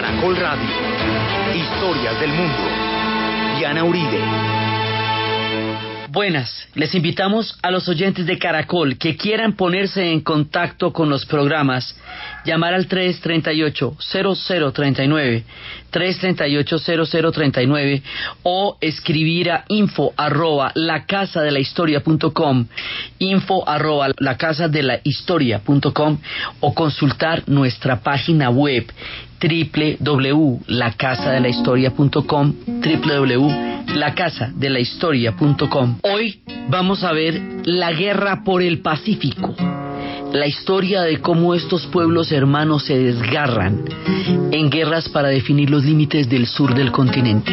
Caracol Radio. Historias del mundo. Diana Uribe. Buenas, les invitamos a los oyentes de Caracol que quieran ponerse en contacto con los programas, llamar al 338-0039, 338-0039 o escribir a info arroba la casa de la historia.com, info arroba la casa de la historia.com o consultar nuestra página web www.lacasadelahistoria.com www.lacasadelahistoria.com Hoy vamos a ver la guerra por el Pacífico la historia de cómo estos pueblos hermanos se desgarran en guerras para definir los límites del sur del continente.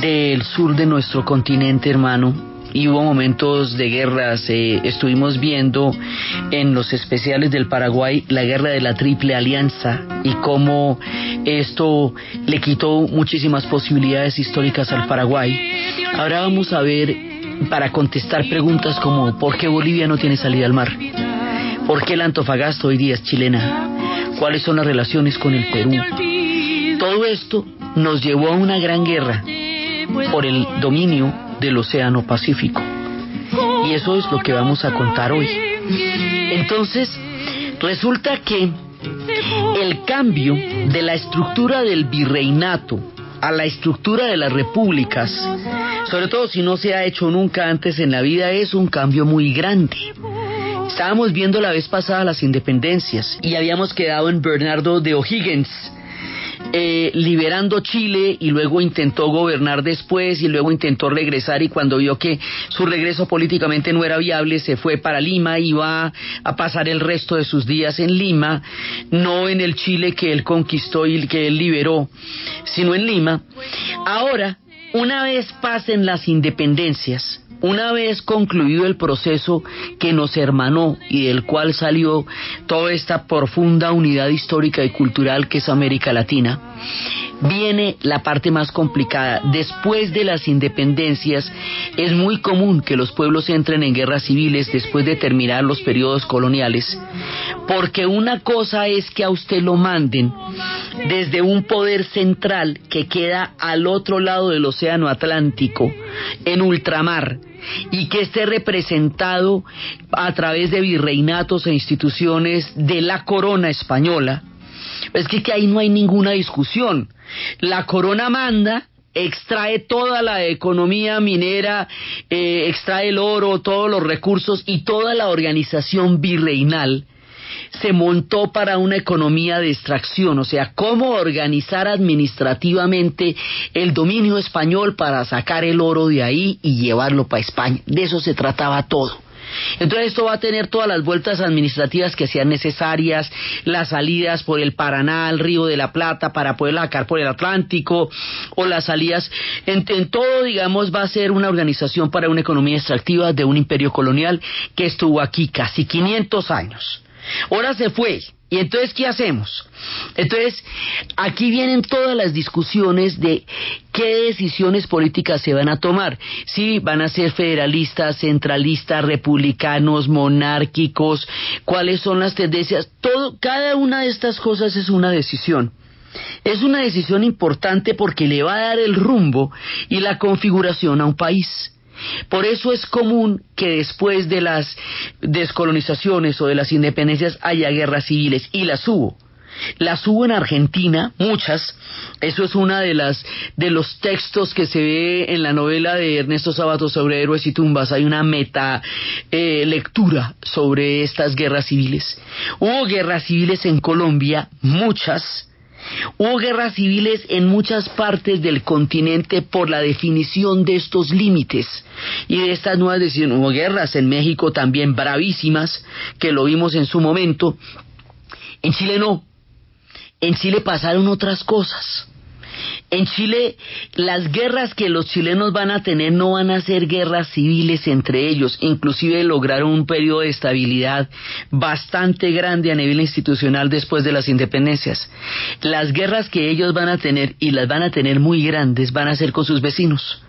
del sur de nuestro continente, hermano, y hubo momentos de guerras. Eh, estuvimos viendo en los especiales del Paraguay la guerra de la Triple Alianza y cómo esto le quitó muchísimas posibilidades históricas al Paraguay. Ahora vamos a ver para contestar preguntas como ¿por qué Bolivia no tiene salida al mar? ¿Por qué el Antofagasta hoy día es chilena? ¿Cuáles son las relaciones con el Perú? Todo esto nos llevó a una gran guerra por el dominio del Océano Pacífico. Y eso es lo que vamos a contar hoy. Entonces, resulta que el cambio de la estructura del virreinato a la estructura de las repúblicas, sobre todo si no se ha hecho nunca antes en la vida, es un cambio muy grande. Estábamos viendo la vez pasada las independencias y habíamos quedado en Bernardo de O'Higgins, eh, liberando Chile y luego intentó gobernar después y luego intentó regresar y cuando vio que su regreso políticamente no era viable se fue para Lima y va a pasar el resto de sus días en Lima, no en el Chile que él conquistó y que él liberó, sino en Lima. Ahora, una vez pasen las independencias, una vez concluido el proceso que nos hermanó y del cual salió toda esta profunda unidad histórica y cultural que es América Latina, viene la parte más complicada. Después de las independencias es muy común que los pueblos entren en guerras civiles después de terminar los periodos coloniales, porque una cosa es que a usted lo manden desde un poder central que queda al otro lado del Océano Atlántico, en ultramar, y que esté representado a través de virreinatos e instituciones de la corona española, es que, ahí no hay ninguna discusión. La corona manda, extrae toda la economía minera, eh, extrae el oro, todos los recursos y toda la organización virreinal se montó para una economía de extracción, o sea, cómo organizar administrativamente el dominio español para sacar el oro de ahí y llevarlo para España. De eso se trataba todo. Entonces esto va a tener todas las vueltas administrativas que sean necesarias, las salidas por el Paraná al Río de la Plata para poder sacar por el Atlántico, o las salidas, en, todo, digamos, va a ser una organización para una economía extractiva de un imperio colonial que estuvo aquí casi 500 años. Ahora se fue, y entonces, ¿qué hacemos? Entonces, aquí vienen todas las discusiones de qué decisiones políticas se van a tomar. Si van a ser federalistas, centralistas, republicanos, monárquicos, cuáles son las tendencias. Todo, cada una de estas cosas es una decisión. Es una decisión importante porque le va a dar el rumbo y la configuración a un país. Por eso es común que después de las descolonizaciones o de las independencias haya guerras civiles, y las hubo. Las hubo en Argentina, muchas. Eso es una de las de los textos que se ve en la novela de Ernesto Sabato sobre héroes y tumbas. Hay una meta eh, lectura sobre estas guerras civiles. Hubo guerras civiles en Colombia, muchas. Hubo guerras civiles en muchas partes del continente por la definición de estos límites y de estas nuevas decisiones. Hubo guerras en México también bravísimas, que lo vimos en su momento. En Chile no, en Chile pasaron otras cosas. En Chile, las guerras que los chilenos van a tener no van a ser guerras civiles entre ellos, inclusive lograron un periodo de estabilidad bastante grande a nivel institucional después de las independencias. Las guerras que ellos van a tener, y las van a tener muy grandes, van a ser con sus vecinos,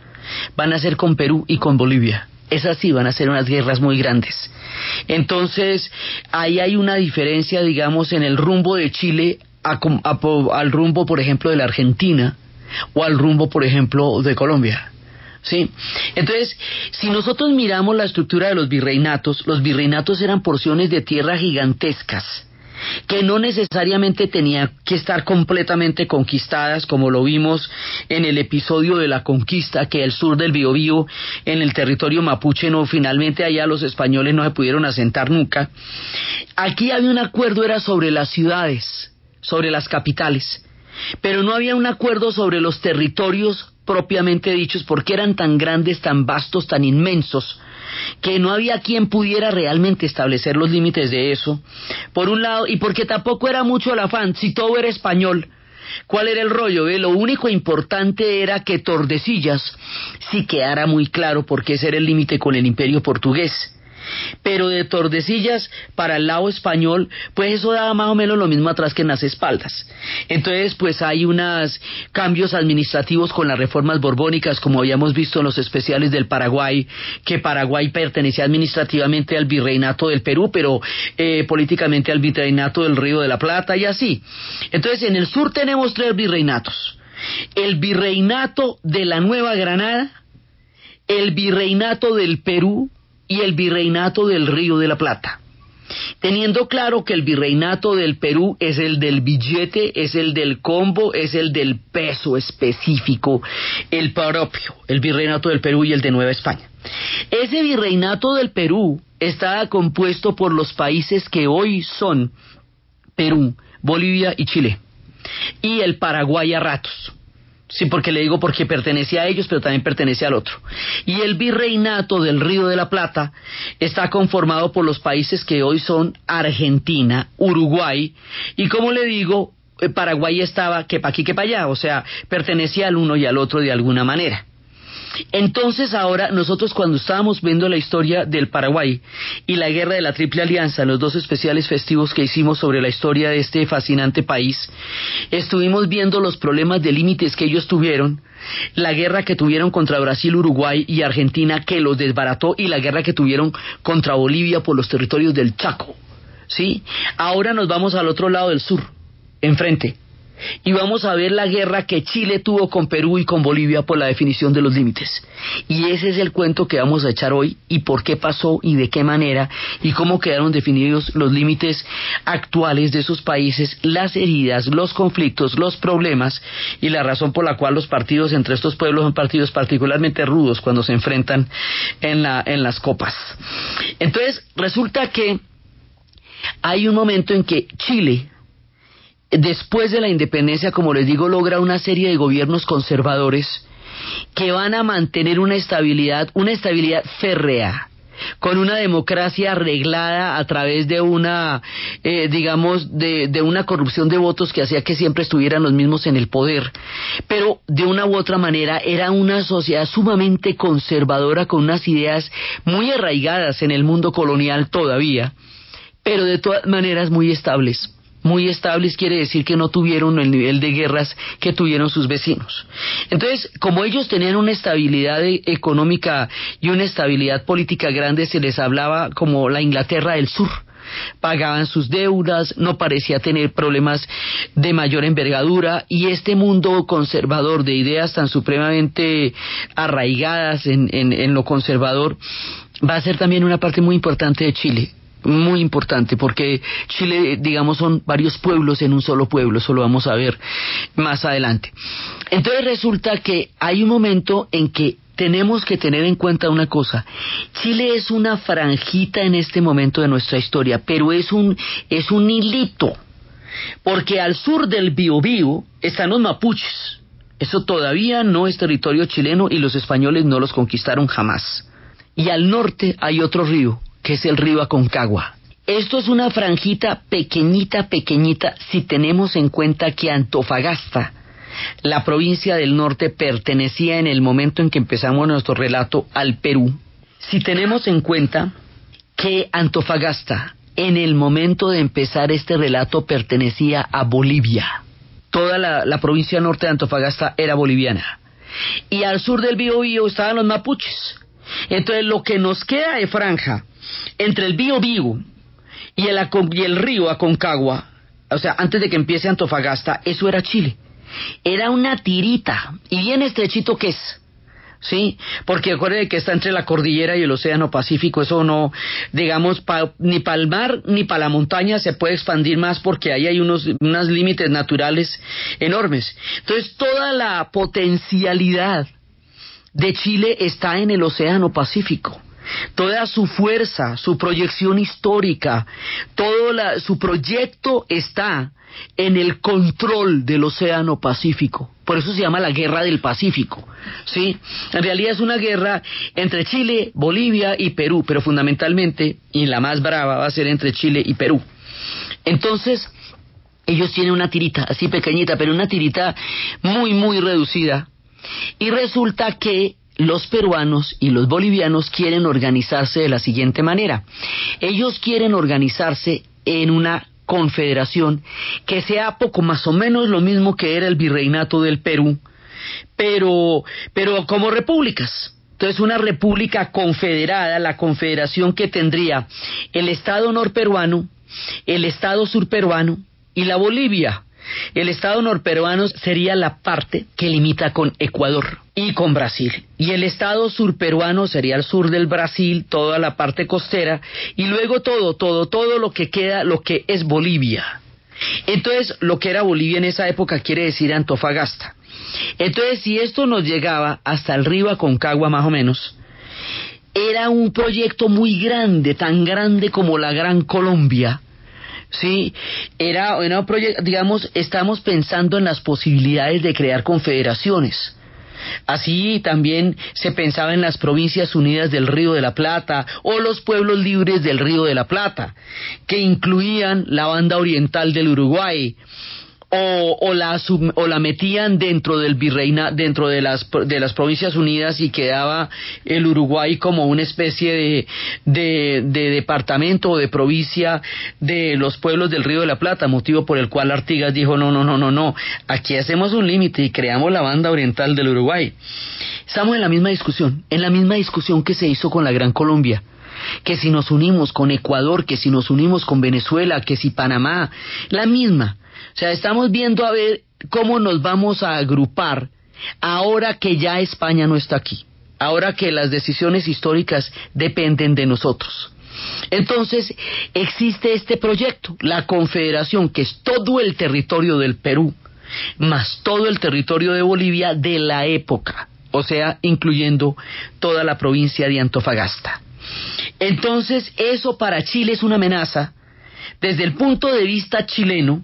van a ser con Perú y con Bolivia. Esas sí van a ser unas guerras muy grandes. Entonces, ahí hay una diferencia, digamos, en el rumbo de Chile al rumbo, por ejemplo, de la Argentina o al rumbo, por ejemplo, de Colombia. ¿Sí? Entonces, si nosotros miramos la estructura de los virreinatos, los virreinatos eran porciones de tierra gigantescas que no necesariamente tenían que estar completamente conquistadas, como lo vimos en el episodio de la conquista, que el sur del Biobío, en el territorio mapuche, no, finalmente allá los españoles no se pudieron asentar nunca. Aquí había un acuerdo, era sobre las ciudades, sobre las capitales, pero no había un acuerdo sobre los territorios propiamente dichos porque eran tan grandes, tan vastos, tan inmensos, que no había quien pudiera realmente establecer los límites de eso, por un lado, y porque tampoco era mucho el afán, si todo era español, ¿Cuál era el rollo? Lo único importante era que Tordesillas sí quedara muy claro porque ese era el límite con el imperio portugués pero de Tordesillas para el lado español, pues eso daba más o menos lo mismo atrás que en las espaldas. Entonces, pues hay unos cambios administrativos con las reformas borbónicas, como habíamos visto en los especiales del Paraguay, que Paraguay pertenecía administrativamente al virreinato del Perú, pero eh, políticamente al virreinato del Río de la Plata y así. Entonces, en el sur tenemos tres virreinatos. El virreinato de la Nueva Granada, el virreinato del Perú y el virreinato del Río de la Plata. Teniendo claro que el virreinato del Perú es el del billete, es el del combo, es el del peso específico, el propio, el virreinato del Perú y el de Nueva España. Ese virreinato del Perú está compuesto por los países que hoy son Perú, Bolivia y Chile, y el Paraguay a ratos. Sí, porque le digo porque pertenece a ellos, pero también pertenece al otro. Y el virreinato del Río de la Plata está conformado por los países que hoy son Argentina, Uruguay, y como le digo, eh, Paraguay estaba que pa' aquí que para allá, o sea, pertenecía al uno y al otro de alguna manera. Entonces ahora nosotros cuando estábamos viendo la historia del Paraguay y la guerra de la Triple Alianza, los dos especiales festivos que hicimos sobre la historia de este fascinante país, estuvimos viendo los problemas de límites que ellos tuvieron, la guerra que tuvieron contra Brasil, Uruguay y Argentina que los desbarató y la guerra que tuvieron contra Bolivia por los territorios del Chaco. ¿Sí? Ahora nos vamos al otro lado del sur, enfrente y vamos a ver la guerra que Chile tuvo con Perú y con Bolivia por la definición de los límites. Y ese es el cuento que vamos a echar hoy y por qué pasó y de qué manera y cómo quedaron definidos los límites actuales de esos países, las heridas, los conflictos, los problemas y la razón por la cual los partidos entre estos pueblos son partidos particularmente rudos cuando se enfrentan en, la, en las copas. Entonces, resulta que hay un momento en que Chile después de la independencia, como les digo, logra una serie de gobiernos conservadores que van a mantener una estabilidad, una estabilidad férrea, con una democracia arreglada a través de una, eh, digamos, de, de, una corrupción de votos que hacía que siempre estuvieran los mismos en el poder. Pero de una u otra manera era una sociedad sumamente conservadora con unas ideas muy arraigadas en el mundo colonial todavía, pero de todas maneras muy estables muy estables quiere decir que no tuvieron el nivel de guerras que tuvieron sus vecinos. Entonces, como ellos tenían una estabilidad e-, económica y una estabilidad política grande, se les hablaba como la Inglaterra del Sur pagaban sus deudas, no parecía tener problemas de mayor envergadura y este mundo conservador de ideas tan supremamente arraigadas en, en lo conservador va a ser también una parte muy importante de Chile muy importante porque Chile, digamos, son varios pueblos en un solo pueblo, eso lo vamos a ver más adelante. Entonces resulta que hay un momento en que tenemos que tener en cuenta una cosa. Chile es una franjita en este momento de nuestra historia, pero es un, es un hilito. Porque al sur del Biobío están los mapuches. Eso todavía no es territorio chileno y los españoles no los conquistaron jamás. Y al norte hay otro río, que es el río Aconcagua. Esto es una franjita pequeñita, pequeñita, si tenemos en cuenta que Antofagasta, la provincia del norte, pertenecía en el momento en que empezamos nuestro relato al Perú. Si tenemos en cuenta que Antofagasta, en el momento de empezar este relato, pertenecía a Bolivia. Toda la, provincia norte de Antofagasta era boliviana. Y al sur del Biobío estaban los mapuches. Entonces lo que nos queda de franja entre el Bío Bío y el, y el río Aconcagua, o sea, antes de que empiece Antofagasta, eso era Chile. Era una tirita, y bien estrechito que es. ¿sí? Porque acuérdense que está entre la cordillera y el océano Pacífico, eso no, digamos, ni para el mar ni para la montaña se puede expandir más porque ahí hay unos, unos límites naturales enormes. Entonces, toda la potencialidad de Chile está en el océano Pacífico toda su fuerza, su proyección histórica, todo su proyecto está en el control del Océano Pacífico. Por eso se llama la Guerra del Pacífico. ¿sí? En realidad es una guerra entre Chile, Bolivia y Perú, pero fundamentalmente, y la más brava, va a ser entre Chile y Perú. Entonces, ellos tienen una tirita, así pequeñita, pero una tirita muy, muy reducida. Y resulta que los peruanos y los bolivianos quieren organizarse de la siguiente manera. Ellos quieren organizarse en una confederación que sea poco más o menos lo mismo que era el virreinato del Perú, pero, pero como repúblicas. Entonces, una república confederada, la confederación que tendría el Estado norperuano, el Estado surperuano y la Bolivia. El Estado norperuano sería la parte que limita con Ecuador y con Brasil. Y el Estado surperuano sería el sur del Brasil, toda la parte costera, y luego todo, todo, todo lo que queda, lo que es Bolivia. Entonces, lo que era Bolivia en esa época quiere decir Antofagasta. Entonces, si esto nos llegaba hasta el río Aconcagua más o menos, era un proyecto muy grande, tan grande como la Gran Colombia, Sí, era, proyecto, digamos, estamos pensando en las posibilidades de crear confederaciones. Así también se pensaba en las provincias unidas del Río de la Plata o los pueblos libres del Río de la Plata, que incluían la banda oriental del Uruguay, o, o, la, o la metían dentro del virreina, dentro de las, de las provincias unidas y quedaba el Uruguay como una especie de, de, de departamento o de provincia de los pueblos del Río de la Plata, motivo por el cual Artigas dijo no, no, no, no, no, aquí hacemos un límite y creamos la banda oriental del Uruguay. Estamos en la misma discusión, en la misma discusión que se hizo con la Gran Colombia que si nos unimos con Ecuador, que si nos unimos con Venezuela, que si Panamá, la misma. O sea, estamos viendo a ver cómo nos vamos a agrupar ahora que ya España no está aquí, ahora que las decisiones históricas dependen de nosotros. Entonces, existe este proyecto, la Confederación, que es todo el territorio del Perú, más todo el territorio de Bolivia de la época, o sea, incluyendo toda la provincia de Antofagasta. Entonces, eso para Chile es una amenaza desde el punto de vista chileno,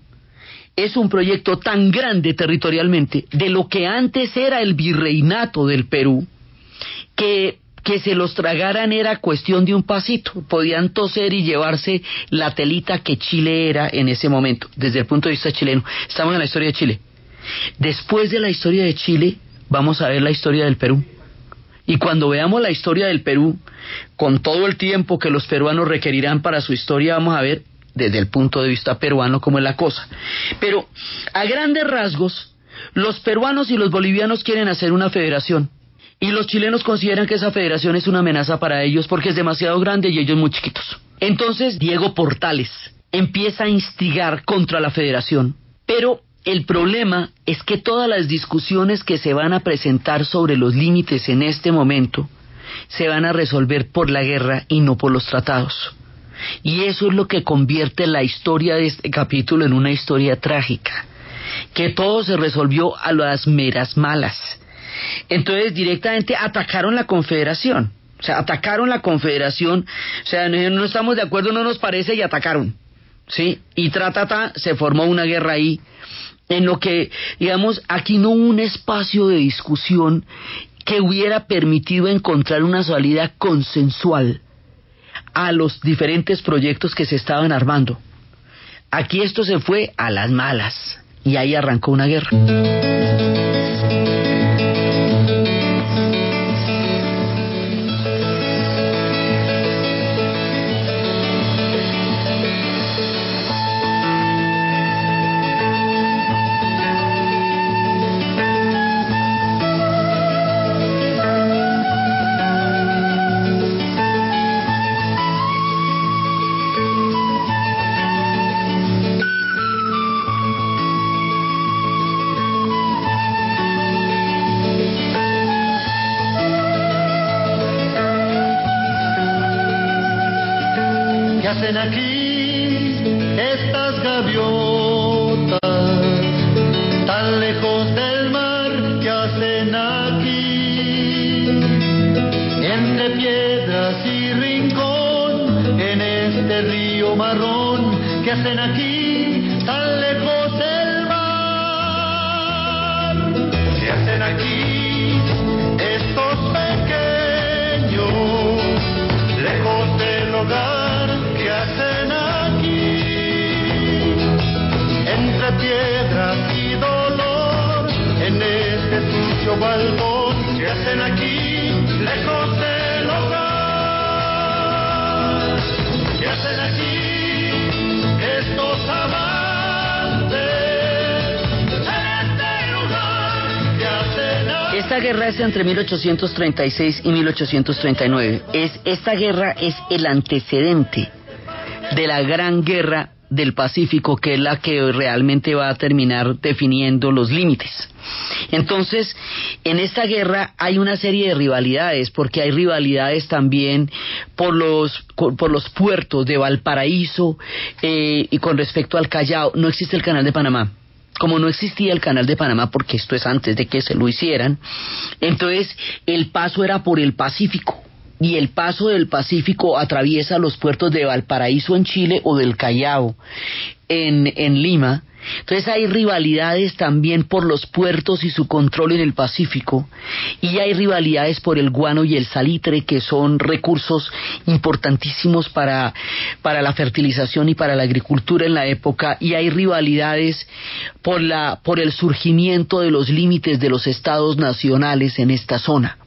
es un proyecto tan grande territorialmente de lo que antes era el virreinato del Perú, que que se los tragaran era cuestión de un pasito. Podían toser y llevarse la telita que Chile era en ese momento, desde el punto de vista chileno. Estamos en la historia de Chile. Después de la historia de Chile, vamos a ver la historia del Perú. Y cuando veamos la historia del Perú, con todo el tiempo que los peruanos requerirán para su historia, vamos a ver desde el punto de vista peruano cómo es la cosa. Pero a grandes rasgos, los peruanos y los bolivianos quieren hacer una federación. Y los chilenos consideran que esa federación es una amenaza para ellos porque es demasiado grande y ellos muy chiquitos. Entonces Diego Portales empieza a instigar contra la federación, pero el problema es que todas las discusiones que se van a presentar sobre los límites en este momento se van a resolver por la guerra y no por los tratados. Y eso es lo que convierte la historia de este capítulo en una historia trágica, que todo se resolvió a las meras malas. Entonces directamente atacaron la confederación, o sea, atacaron la confederación, o sea, no, estamos de acuerdo, no nos parece y atacaron, ¿sí? Y tratata, se formó una guerra ahí en lo que, digamos, aquí no hubo un espacio de discusión que hubiera permitido encontrar una salida consensual a los diferentes proyectos que se estaban armando. Aquí esto se fue a las malas y ahí arrancó una guerra. Esta guerra es entre 1836 y 1839. Es, esta guerra es el antecedente de la gran guerra del Pacífico, que es la que realmente va a terminar definiendo los límites. Entonces, en esta guerra hay una serie de rivalidades, porque hay rivalidades también por los, por los puertos de Valparaíso eh, y con respecto al Callao. No existe el canal de Panamá como no existía el canal de Panamá, porque esto es antes de que se lo hicieran, entonces el paso era por el Pacífico. Y el paso del Pacífico atraviesa los puertos de Valparaíso en Chile o del Callao en, en Lima, entonces hay rivalidades también por los puertos y su control en el Pacífico y hay rivalidades por el guano y el salitre que son recursos importantísimos para, para la fertilización y para la agricultura en la época y hay rivalidades por, la, por el surgimiento de los límites de los estados nacionales en esta zona.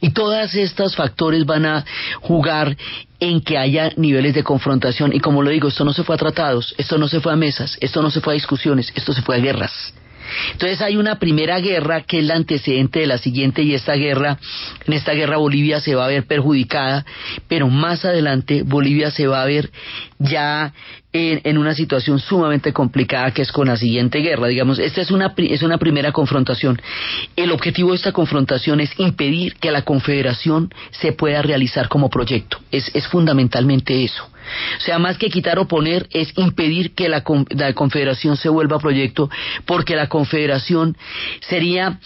Y todos estos factores van a jugar en que haya niveles de confrontación. Y como lo digo, esto no se fue a tratados, esto no se fue a mesas, esto no se fue a discusiones, esto se fue a guerras. Entonces hay una primera guerra que es la antecedente de la siguiente y esta guerra, en esta guerra Bolivia se va a ver perjudicada, pero más adelante Bolivia se va a ver ya en, una situación sumamente complicada que es con la siguiente guerra. Digamos, esta es una, es una primera confrontación. El objetivo de esta confrontación es impedir que la confederación se pueda realizar como proyecto. Es, es fundamentalmente eso. O sea, más que quitar o poner, es impedir que la, la confederación se vuelva proyecto, porque la confederación sería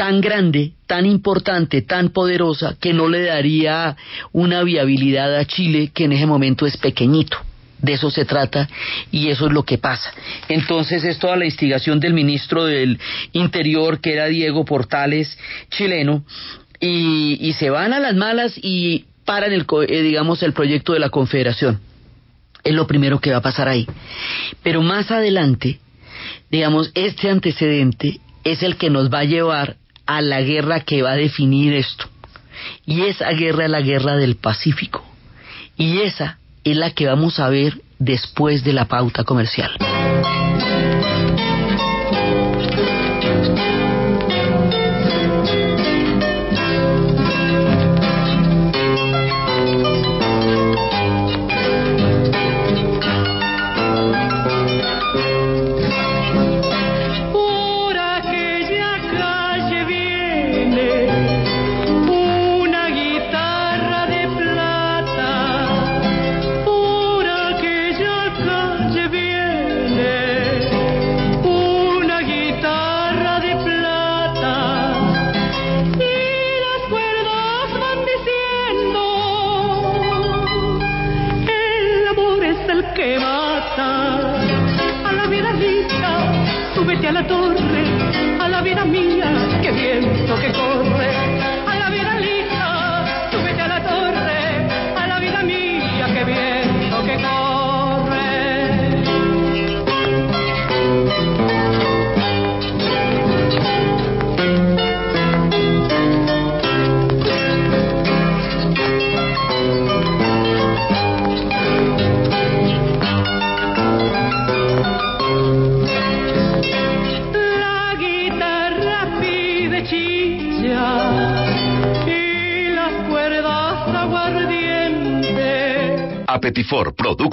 tan grande, tan importante, tan poderosa, que no le daría una viabilidad a Chile, que en ese momento es pequeñito. De eso se trata y eso es lo que pasa. Entonces es toda la instigación del ministro del Interior, que era Diego Portales, chileno, y, se van a las malas y paran el, eh, digamos, el proyecto de la Confederación. Es lo primero que va a pasar ahí. Pero más adelante, digamos, este antecedente es el que nos va a llevar a la guerra que va a definir esto. Y esa guerra es la guerra del Pacífico. Y esa es la que vamos a ver después de la pauta comercial.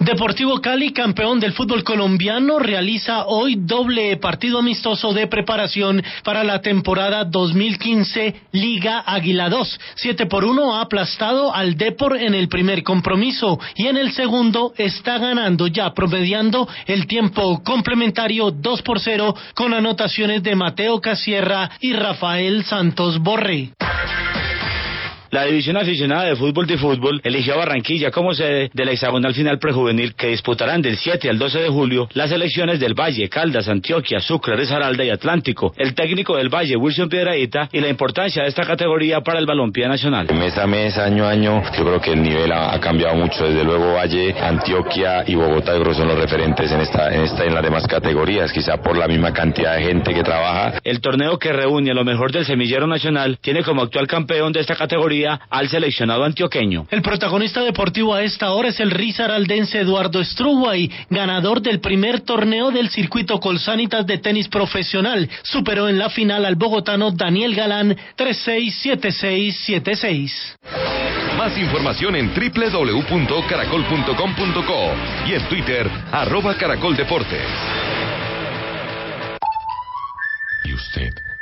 Deportivo Cali, campeón del fútbol colombiano, realiza hoy doble partido amistoso de preparación para la temporada 2015 Liga Águila 2. 7 por 1 ha aplastado al Depor en el primer compromiso y en el segundo está ganando ya promediando el tiempo complementario 2 por 0 con anotaciones de Mateo Casierra y Rafael Santos Borré. La División Aficionada de Fútbol de Fútbol eligió a Barranquilla como sede de la hexagonal final prejuvenil que disputarán del 7 al 12 de julio las elecciones del Valle, Caldas, Antioquia, Sucre, Risaralda y Atlántico. El técnico del Valle, Wilson Piedradita, y la importancia de esta categoría para el balompié nacional. Mes a mes, año a año, yo creo que el nivel ha, ha cambiado mucho. Desde luego Valle, Antioquia y Bogotá yo creo son los referentes en esta, en esta y en las demás categorías, quizá por la misma cantidad de gente que trabaja. El torneo que reúne a lo mejor del semillero nacional tiene como actual campeón de esta categoría al seleccionado antioqueño. El protagonista deportivo a esta hora es el risaraldense Eduardo Struway, ganador del primer torneo del circuito Colsanitas de tenis profesional. Superó en la final al bogotano Daniel Galán 3-6-7-6-7-6. Más información en www.caracol.com.co y en Twitter, arroba Caracol Deportes. ¿Y usted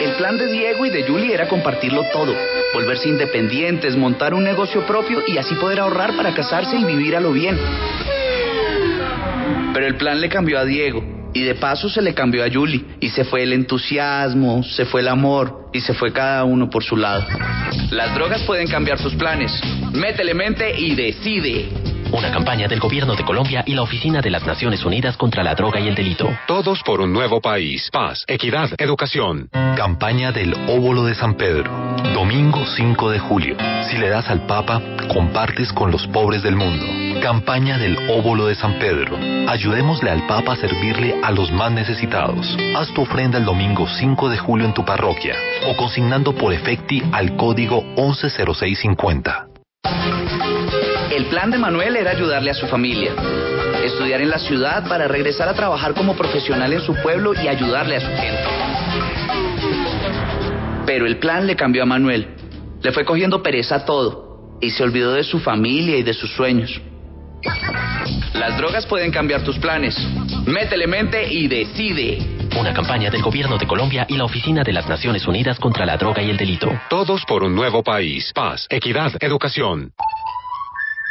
El plan de Diego y de Julie era compartirlo todo, volverse independientes, montar un negocio propio y así poder ahorrar para casarse y vivir a lo bien. Pero el plan le cambió a Diego y de paso se le cambió a Julie y se fue el entusiasmo, se fue el amor y se fue cada uno por su lado. Las drogas pueden cambiar tus planes. Métele mente y decide. Una campaña del Gobierno de Colombia y la Oficina de las Naciones Unidas contra la Droga y el Delito. Todos por un nuevo país. Paz, equidad, educación. Campaña del óvulo de San Pedro. Domingo 5 de julio. Si le das al Papa, compartes con los pobres del mundo. Campaña del óvulo de San Pedro. Ayudémosle al Papa a servirle a los más necesitados. Haz tu ofrenda el domingo 5 de julio en tu parroquia o consignando por efecti al código 110650. El plan de Manuel era ayudarle a su familia, estudiar en la ciudad para regresar a trabajar como profesional en su pueblo y ayudarle a su gente. Pero el plan le cambió a Manuel. Le fue cogiendo pereza a todo. y se olvidó de su familia y de sus sueños. Las drogas pueden cambiar tus planes. Métele mente y decide. Una campaña del Gobierno de Colombia y la Oficina de las Naciones Unidas contra la Droga y el Delito. Todos por un nuevo país. Paz, equidad, educación.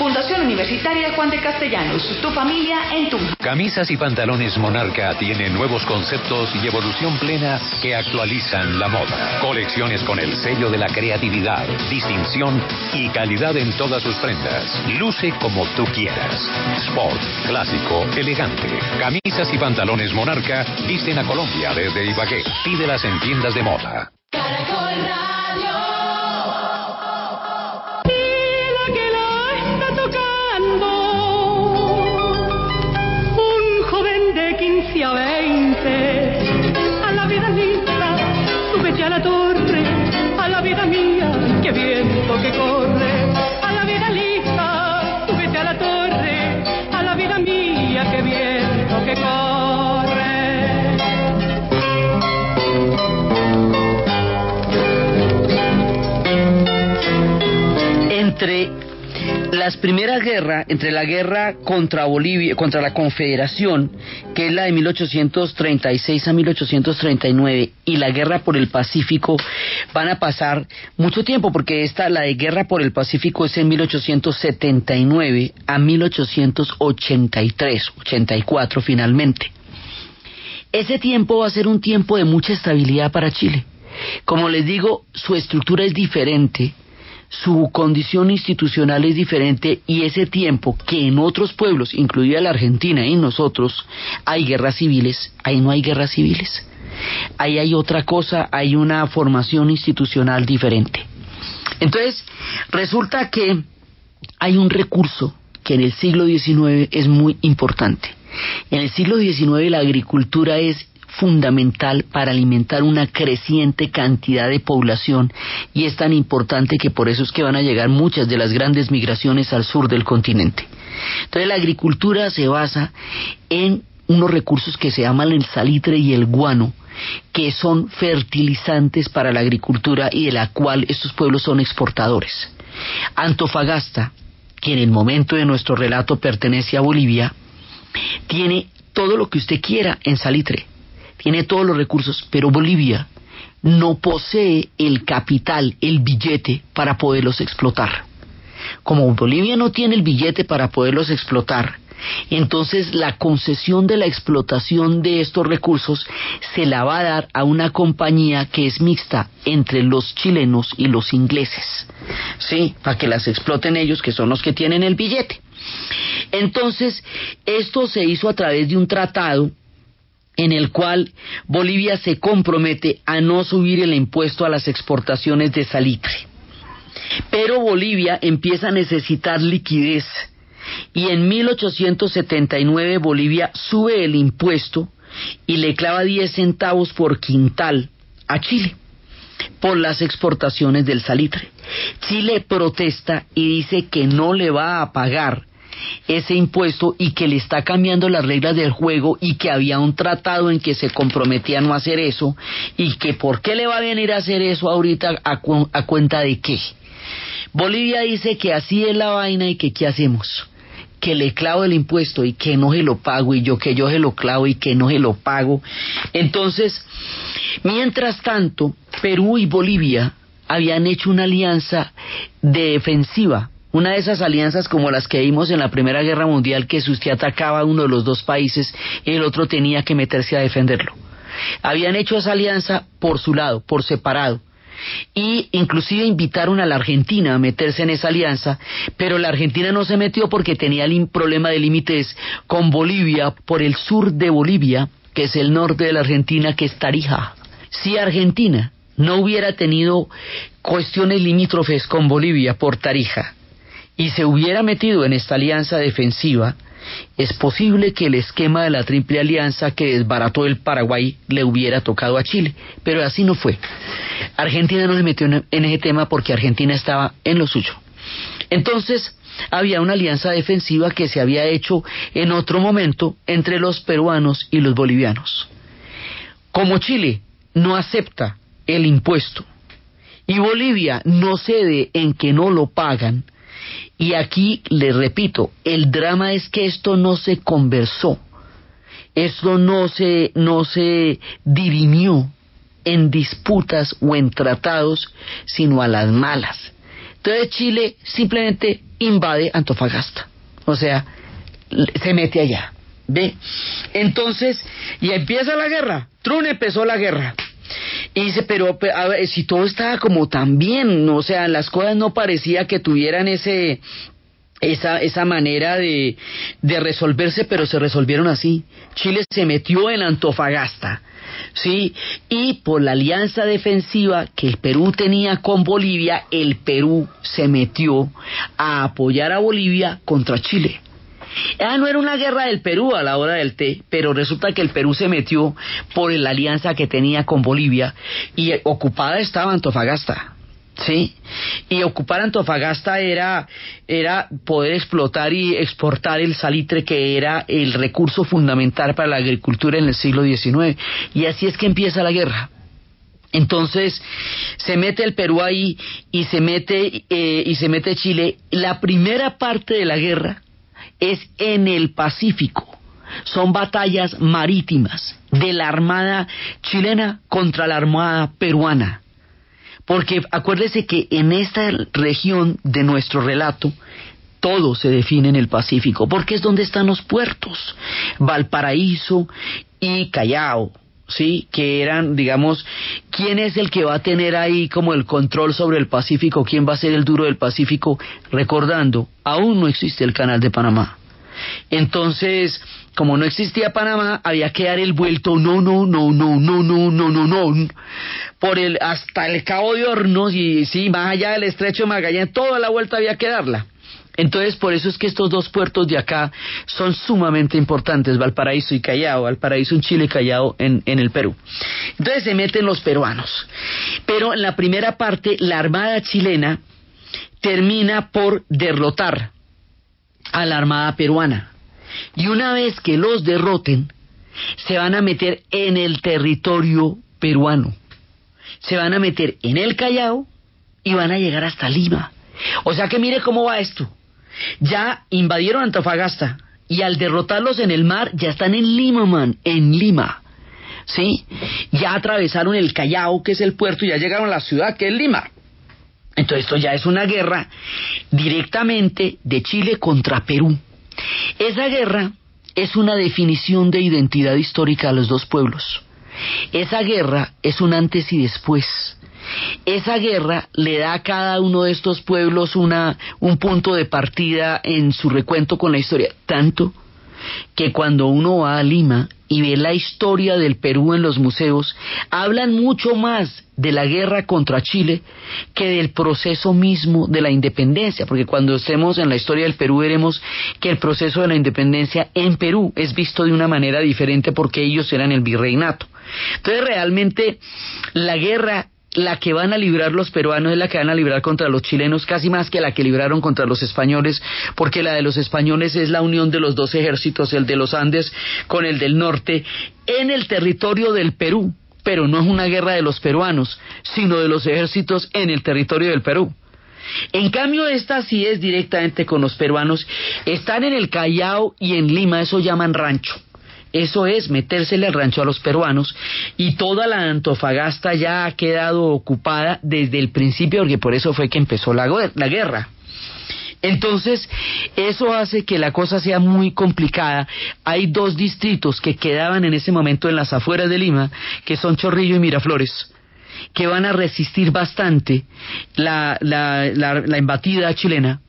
Fundación Universitaria Juan de Castellanos. Tu familia en Tunja. Camisas y pantalones Monarca tienen nuevos conceptos y evolución plena que actualizan la moda. Colecciones con el sello de la creatividad, distinción y calidad en todas sus prendas. Luce como tú quieras. Sport, clásico, elegante. Camisas y pantalones Monarca visten a Colombia desde Ibagué. Pídelas en tiendas de moda. Mira que corre. A la vida lista, súbete a la torre. A la vida mía, que viento que corre. entre las primeras guerras, entre la guerra contra Bolivia, contra la Confederación, que es la de 1836 a 1839, y la guerra por el Pacífico, van a pasar mucho tiempo, porque esta, la de guerra por el Pacífico, es en 1879 a 1883, 84 finalmente. Ese tiempo va a ser un tiempo de mucha estabilidad para Chile. Como les digo, su estructura es diferente, su condición institucional es diferente y ese tiempo que en otros pueblos, incluida la Argentina y nosotros, hay guerras civiles, ahí no hay guerras civiles. Ahí hay otra cosa, hay una formación institucional diferente. Entonces, resulta que hay un recurso que en el siglo XIX es muy importante. En el siglo XIX la agricultura es fundamental para alimentar una creciente cantidad de población y es tan importante que por eso es que van a llegar muchas de las grandes migraciones al sur del continente. Entonces la agricultura se basa en unos recursos que se llaman el salitre y el guano, que son fertilizantes para la agricultura y de la cual estos pueblos son exportadores. Antofagasta, que en el momento de nuestro relato pertenece a Bolivia, tiene todo lo que usted quiera en salitre, tiene todos los recursos, pero Bolivia no posee el capital, el billete para poderlos explotar. Como Bolivia no tiene el billete para poderlos explotar, entonces la concesión de la explotación de estos recursos se la va a dar a una compañía que es mixta entre los chilenos y los ingleses. Sí, para que las exploten ellos, que son los que tienen el billete. Entonces, esto se hizo a través de un tratado en el cual Bolivia se compromete a no subir el impuesto a las exportaciones de salitre. Pero Bolivia empieza a necesitar liquidez y en 1879 Bolivia sube el impuesto y le clava 10 centavos por quintal a Chile por las exportaciones del salitre. Chile protesta y dice que no le va a pagar ese impuesto y que le está cambiando las reglas del juego y que había un tratado en que se comprometía a no hacer eso y que por qué le va a venir a hacer eso ahorita a, cu a cuenta de qué. Bolivia dice que así es la vaina y que qué hacemos que le clavo el impuesto y que no se lo pago y yo que yo se lo clavo y que no se lo pago. Entonces, mientras tanto, Perú y Bolivia habían hecho una alianza defensiva una de esas alianzas como las que vimos en la Primera Guerra Mundial, que si usted atacaba uno de los dos países, el otro tenía que meterse a defenderlo. Habían hecho esa alianza por su lado, por separado. Y inclusive invitaron a la Argentina a meterse en esa alianza, pero la Argentina no se metió porque tenía el problema de límites con Bolivia por el sur de Bolivia, que es el norte de la Argentina, que es Tarija. Si Argentina no hubiera tenido cuestiones limítrofes con Bolivia por Tarija, y se hubiera metido en esta alianza defensiva, es posible que el esquema de la Triple Alianza que desbarató el Paraguay le hubiera tocado a Chile, pero así no fue. Argentina no se metió en ese tema porque Argentina estaba en lo suyo. Entonces, había una alianza defensiva que se había hecho en otro momento entre los peruanos y los bolivianos. Como Chile no acepta el impuesto y Bolivia no cede en que no lo pagan, y aquí le repito, el drama es que esto no se conversó, esto no se, no se dirimió en disputas o en tratados, sino a las malas. Entonces Chile simplemente invade Antofagasta, o sea, se mete allá. ¿Ve? Entonces, y empieza la guerra. Trun empezó la guerra. Y dice, pero a ver, si todo estaba como tan bien, o sea, las cosas no parecía que tuvieran ese esa, esa manera de, de resolverse, pero se resolvieron así. Chile se metió en Antofagasta, ¿sí? Y por la alianza defensiva que el Perú tenía con Bolivia, el Perú se metió a apoyar a Bolivia contra Chile. Ah, no era una guerra del Perú a la hora del té, pero resulta que el Perú se metió por la alianza que tenía con Bolivia y ocupada estaba Antofagasta. ¿sí? Y ocupar Antofagasta era, era poder explotar y exportar el salitre que era el recurso fundamental para la agricultura en el siglo XIX. Y así es que empieza la guerra. Entonces se mete el Perú ahí y se mete eh, y se mete Chile. La primera parte de la guerra es en el Pacífico. Son batallas marítimas de la Armada chilena contra la Armada peruana. Porque acuérdese que en esta región de nuestro relato, todo se define en el Pacífico, porque es donde están los puertos, Valparaíso y Callao, ¿sí? Que eran, digamos, ¿quién es el que va a tener ahí como el control sobre el Pacífico? ¿Quién va a ser el duro del Pacífico? Recordando, aún no existe el canal de Panamá. Entonces, como no existía Panamá, había que dar el vuelto, no, no, no, no, no, no, no, no, no, por el, hasta el Cabo de Hornos y sí, más allá del Estrecho de Magallanes, toda la vuelta había que darla. Entonces, por eso es que estos dos puertos de acá son sumamente importantes, Valparaíso y Callao, Valparaíso en Chile y Callao en, en el Perú. Entonces se meten los peruanos. Pero en la primera parte, la Armada chilena termina por derrotar a la Armada peruana. Y una vez que los derroten, se van a meter en el territorio peruano. Se van a meter en el Callao y van a llegar hasta Lima. O sea que mire cómo va esto. Ya invadieron Antofagasta y al derrotarlos en el mar ya están en Lima, man, en Lima. ¿Sí? Ya atravesaron el Callao, que es el puerto, y ya llegaron a la ciudad, que es Lima. Entonces esto ya es una guerra directamente de Chile contra Perú. Esa guerra es una definición de identidad histórica de los dos pueblos. Esa guerra es un antes y después. Esa guerra le da a cada uno de estos pueblos una, un punto de partida en su recuento con la historia, tanto que cuando uno va a Lima y ve la historia del Perú en los museos, hablan mucho más de la guerra contra Chile que del proceso mismo de la independencia, porque cuando estemos en la historia del Perú veremos que el proceso de la independencia en Perú es visto de una manera diferente porque ellos eran el virreinato. Entonces realmente la guerra la que van a librar los peruanos es la que van a librar contra los chilenos, casi más que la que libraron contra los españoles, porque la de los españoles es la unión de los dos ejércitos, el de los Andes con el del norte, en el territorio del Perú, pero no es una guerra de los peruanos, sino de los ejércitos en el territorio del Perú. En cambio, esta sí es directamente con los peruanos, están en el Callao y en Lima, eso llaman rancho. Eso es metérsele al rancho a los peruanos y toda la Antofagasta ya ha quedado ocupada desde el principio porque por eso fue que empezó la, la guerra. Entonces, eso hace que la cosa sea muy complicada. Hay dos distritos que quedaban en ese momento en las afueras de Lima, que son Chorrillo y Miraflores, que van a resistir bastante la, la, la, embatida chilena,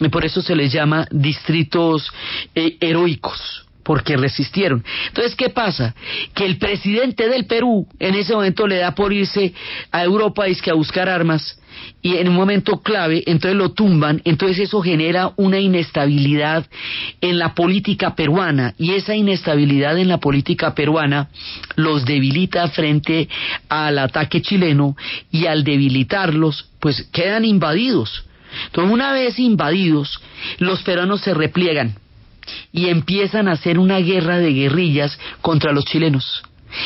y por eso se les llama distritos eh, heroicos porque resistieron. Entonces, ¿qué pasa? Que el presidente del Perú en ese momento le da por irse a Europa es que a buscar armas y en un momento clave, entonces lo tumban, entonces eso genera una inestabilidad en la política peruana y esa inestabilidad en la política peruana los debilita frente al ataque chileno y al debilitarlos, pues quedan invadidos. Entonces, una vez invadidos, los peruanos se repliegan y empiezan a hacer una guerra de guerrillas contra los chilenos.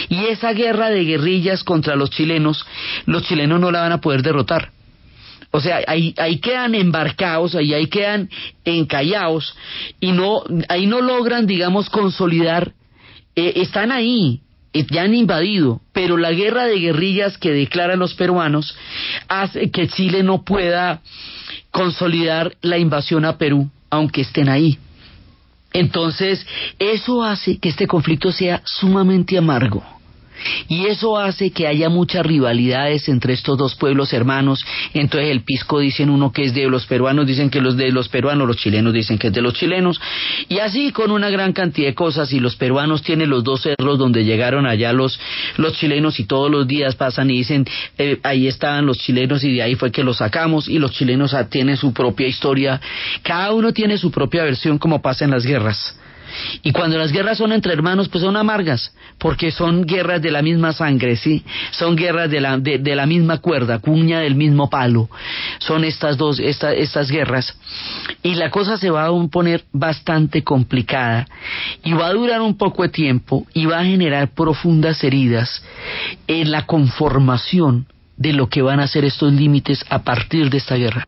Y esa guerra de guerrillas contra los chilenos, los chilenos no la van a poder derrotar. O sea, ahí, ahí quedan embarcados, ahí, ahí quedan encallados y no, ahí no logran, digamos, consolidar, eh, están ahí, eh, ya han invadido, pero la guerra de guerrillas que declaran los peruanos hace que Chile no pueda consolidar la invasión a Perú, aunque estén ahí. Entonces, eso hace que este conflicto sea sumamente amargo. Y eso hace que haya muchas rivalidades entre estos dos pueblos hermanos. Entonces el pisco dicen uno que es de los peruanos, dicen que los de los peruanos, los chilenos dicen que es de los chilenos. Y así con una gran cantidad de cosas. Y los peruanos tienen los dos cerros donde llegaron allá los, los chilenos y todos los días pasan y dicen, eh, ahí estaban los chilenos y de ahí fue que los sacamos. Y los chilenos tienen su propia historia. Cada uno tiene su propia versión como pasa en las guerras. Y cuando las guerras son entre hermanos, pues son amargas, porque son guerras de la misma sangre, ¿sí? Son guerras de la, de, la misma cuerda, cuña del mismo palo. Son estas dos, estas guerras. Y la cosa se va a poner bastante complicada y va a durar un poco de tiempo y va a generar profundas heridas en la conformación de lo que van a ser estos límites a partir de esta guerra.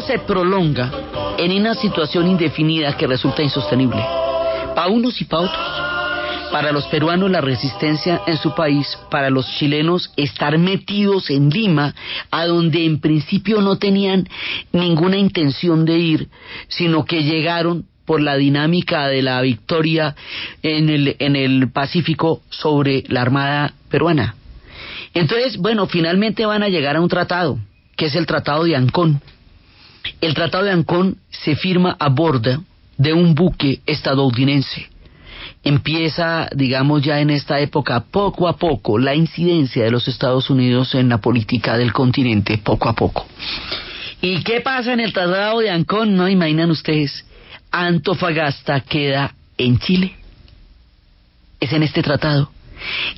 Se prolonga en una situación indefinida que resulta insostenible, para unos y para otros. Para los peruanos la resistencia en su país, para los chilenos estar metidos en Lima, a donde en principio no tenían ninguna intención de ir, sino que llegaron por la dinámica de la victoria en el, en el Pacífico sobre la Armada peruana. Entonces, bueno, finalmente van a llegar a un tratado, que es el Tratado de Ancón, el Tratado de Ancón se firma a bordo de un buque estadounidense. Empieza, digamos, ya en esta época, poco a poco, la incidencia de los Estados Unidos en la política del continente, poco a poco. ¿Y qué pasa en el Tratado de Ancón? No imaginan ustedes. Antofagasta queda en Chile. Es en este tratado.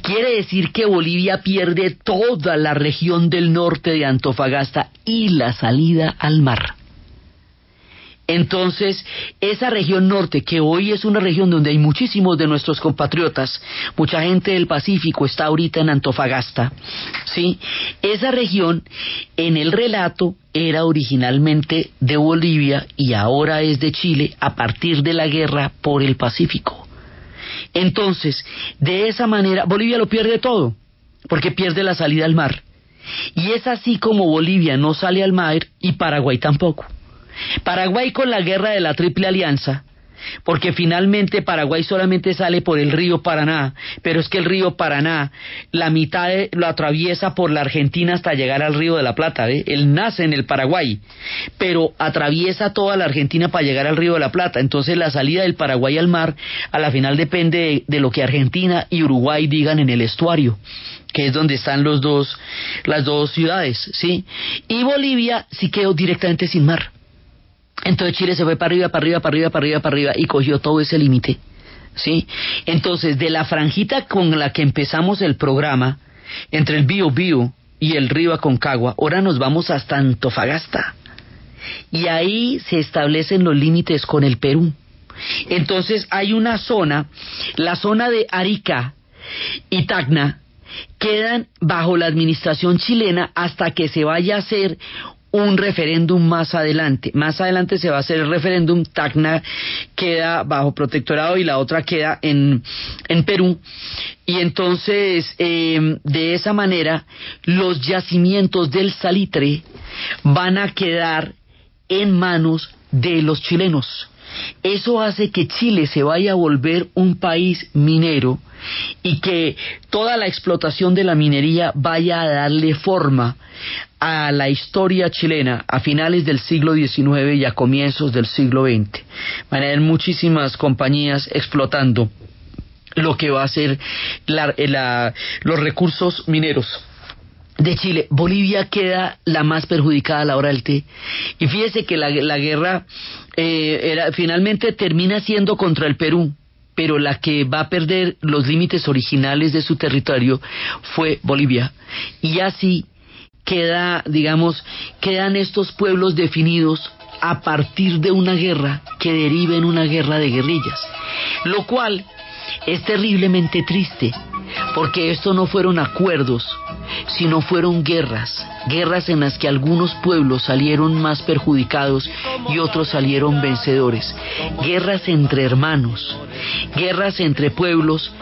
Quiere decir que Bolivia pierde toda la región del norte de Antofagasta y la salida al mar. Entonces, esa región norte, que hoy es una región donde hay muchísimos de nuestros compatriotas, mucha gente del Pacífico está ahorita en Antofagasta, ¿sí? Esa región, en el relato, era originalmente de Bolivia y ahora es de Chile a partir de la guerra por el Pacífico. Entonces, de esa manera, Bolivia lo pierde todo, porque pierde la salida al mar. Y es así como Bolivia no sale al mar y Paraguay tampoco. Paraguay con la guerra de la Triple Alianza, porque finalmente Paraguay solamente sale por el río Paraná, pero es que el río Paraná, la mitad lo atraviesa por la Argentina hasta llegar al río de la Plata, ¿eh? él nace en el Paraguay, pero atraviesa toda la Argentina para llegar al río de la Plata, entonces la salida del Paraguay al mar a la final depende de, de lo que Argentina y Uruguay digan en el estuario que es donde están los dos, las dos ciudades, ¿sí? Y Bolivia sí quedó directamente sin mar. Entonces Chile se fue para arriba, para arriba, para arriba, para arriba, para arriba y cogió todo ese límite. ¿Sí? Entonces, de la franjita con la que empezamos el programa, entre el Bío Bío y el río Aconcagua, ahora nos vamos hasta Antofagasta. Y ahí se establecen los límites con el Perú. Entonces hay una zona, la zona de Arica y Tacna, quedan bajo la administración chilena hasta que se vaya a hacer un referéndum más adelante. Más adelante se va a hacer el referéndum, Tacna queda bajo protectorado y la otra queda en, en Perú. Y entonces, eh, de esa manera, los yacimientos del salitre van a quedar en manos de los chilenos. Eso hace que Chile se vaya a volver un país minero y que toda la explotación de la minería vaya a darle forma a la historia chilena a finales del siglo XIX y a comienzos del siglo XX. Van a haber muchísimas compañías explotando lo que va a ser los recursos mineros de Chile. Bolivia queda la más perjudicada a la hora del té. Y fíjese que la, guerra eh, finalmente termina siendo contra el Perú, pero la que va a perder los límites originales de su territorio fue Bolivia. Y así queda, digamos, quedan estos pueblos definidos a partir de una guerra que deriva en una guerra de guerrillas, lo cual es terriblemente triste, porque esto no fueron acuerdos, sino fueron guerras, guerras en las que algunos pueblos salieron más perjudicados y otros salieron vencedores, guerras entre hermanos, guerras entre pueblos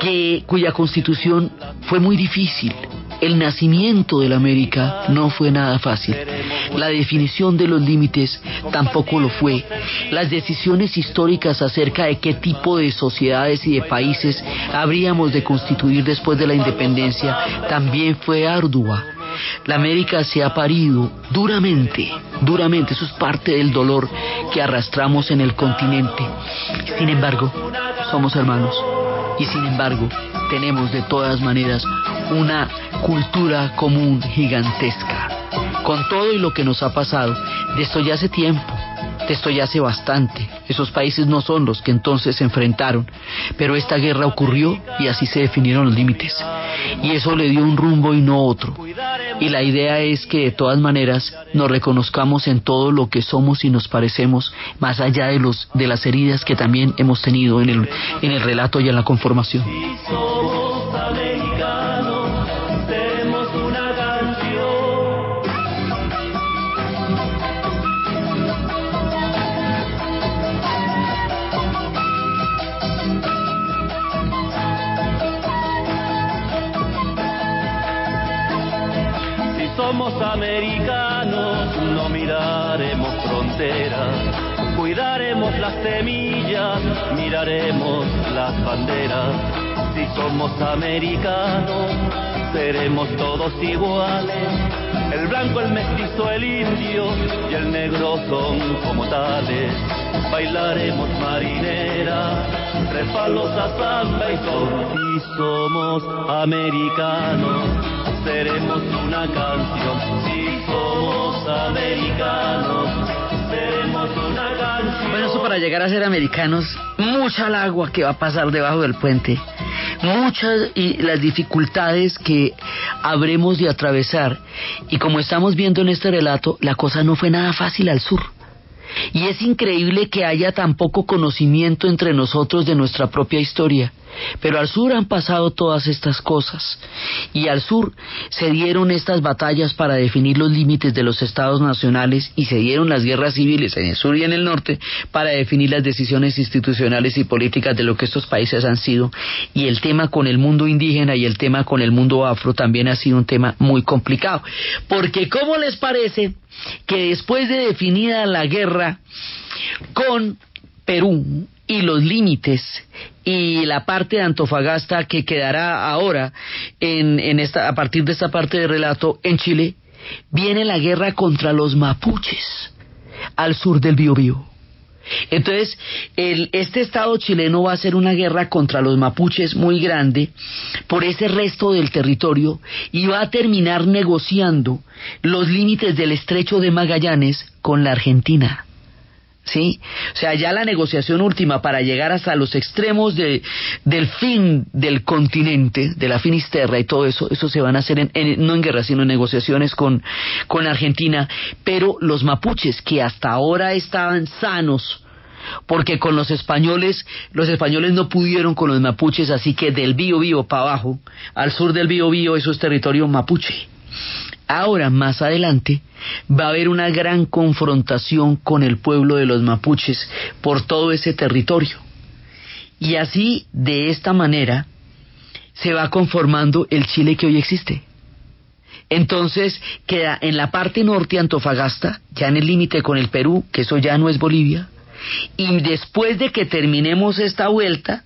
que, cuya constitución fue muy difícil, el nacimiento de la América no fue nada fácil. La definición de los límites tampoco lo fue. Las decisiones históricas acerca de qué tipo de sociedades y de países habríamos de constituir después de la independencia también fue ardua. La América se ha parido duramente, duramente, eso es parte del dolor que arrastramos en el continente. Sin embargo, somos hermanos y sin embargo tenemos de todas maneras una cultura común gigantesca. Con todo y lo que nos ha pasado, de esto ya hace tiempo, de esto ya hace bastante. Esos países no son los que entonces se enfrentaron, pero esta guerra ocurrió y así se definieron los límites. Y eso le dio un rumbo y no otro. Y la idea es que de todas maneras nos reconozcamos en todo lo que somos y nos parecemos, más allá de los de las heridas que también hemos tenido en el en el relato y en la conformación. Somos americanos, no miraremos fronteras, cuidaremos las semillas, miraremos las banderas. Si somos americanos, seremos todos iguales. El blanco, el mestizo, el indio y el negro son como tales. Bailaremos marinera, refalos a samba y son. Si somos americanos seremos una canción. Si somos americanos, seremos una canción. Bueno, eso para llegar a ser americanos, mucha el agua que va a pasar debajo del puente, muchas y las dificultades que habremos de atravesar. Y como estamos viendo en este relato, la cosa no fue nada fácil al sur. Y es increíble que haya tan poco conocimiento entre nosotros de nuestra propia historia. Pero al sur han pasado todas estas cosas. Y al sur se dieron estas batallas para definir los límites de los estados nacionales y se dieron las guerras civiles en el sur y en el norte para definir las decisiones institucionales y políticas de lo que estos países han sido. Y el tema con el mundo indígena y el tema con el mundo afro también ha sido un tema muy complicado. Porque ¿cómo les parece que después de definida la guerra con Perú y los límites y la parte de Antofagasta que quedará ahora en, en esta, a partir de esta parte del relato en Chile, viene la guerra contra los mapuches al sur del Biobío. Entonces, el, este Estado chileno va a hacer una guerra contra los mapuches muy grande por ese resto del territorio y va a terminar negociando los límites del estrecho de Magallanes con la Argentina. ¿Sí? O sea, ya la negociación última para llegar hasta los extremos de, del fin del continente, de la Finisterra y todo eso, eso se van a hacer en, no en guerra, sino en negociaciones con, con Argentina, pero los mapuches que hasta ahora estaban sanos, porque con los españoles, los españoles no pudieron con los mapuches, así que del Bío Bío para abajo, al sur del Bío Bío, eso es territorio mapuche. Ahora, más adelante, va a haber una gran confrontación con el pueblo de los mapuches por todo ese territorio. Y así, de esta manera, se va conformando el Chile que hoy existe. Entonces queda en la parte norte Antofagasta, ya en el límite con el Perú, que eso ya no es Bolivia, y después de que terminemos esta vuelta,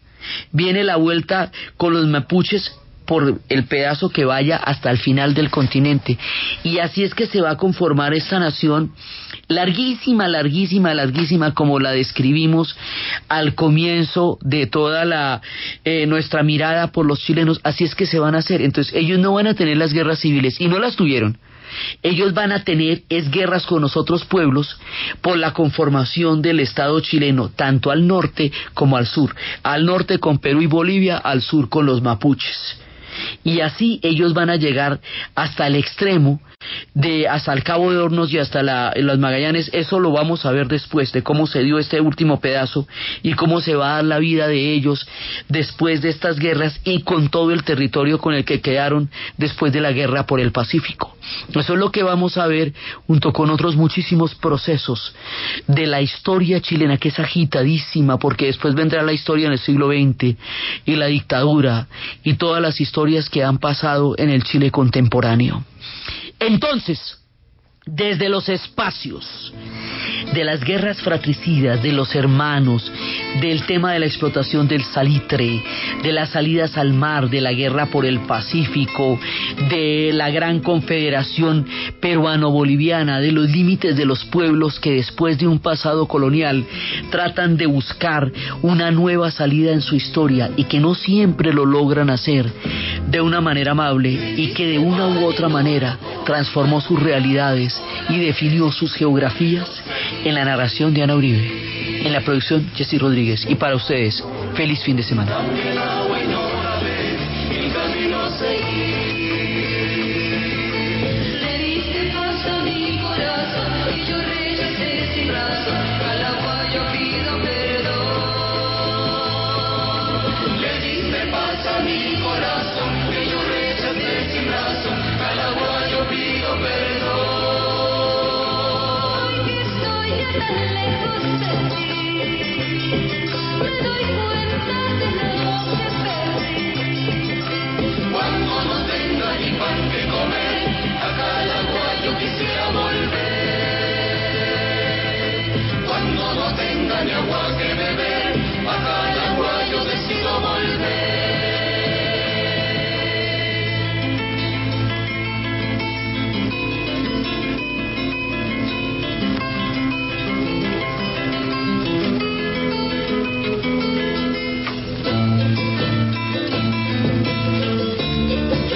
viene la vuelta con los mapuches por el pedazo que vaya hasta el final del continente. Y así es que se va a conformar esta nación larguísima, larguísima, larguísima, como la describimos al comienzo de toda la eh, nuestra mirada por los chilenos. Así es que se van a hacer. Entonces ellos no van a tener las guerras civiles y no las tuvieron. Ellos van a tener es guerras con los otros pueblos por la conformación del Estado chileno, tanto al norte como al sur. Al norte con Perú y Bolivia, al sur con los mapuches y así ellos van a llegar hasta el extremo de hasta el Cabo de Hornos y hasta la, las Magallanes, eso lo vamos a ver después de cómo se dio este último pedazo y cómo se va a dar la vida de ellos después de estas guerras y con todo el territorio con el que quedaron después de la guerra por el Pacífico. Eso es lo que vamos a ver junto con otros muchísimos procesos de la historia chilena que es agitadísima porque después vendrá la historia en el siglo XX y la dictadura y todas las historias que han pasado en el Chile contemporáneo. Entonces, desde los espacios de las guerras fratricidas, de los hermanos, del tema de la explotación del salitre, de las salidas al mar, de la guerra por el Pacífico, de la gran confederación peruano-boliviana, de los límites de los pueblos que después de un pasado colonial tratan de buscar una nueva salida en su historia y que no siempre lo logran hacer de una manera amable y que de una u otra manera transformó sus realidades y definió sus geografías en la narración de Ana Uribe, en la producción Jesse Rodríguez. Y para ustedes, feliz fin de semana. engaña, guaje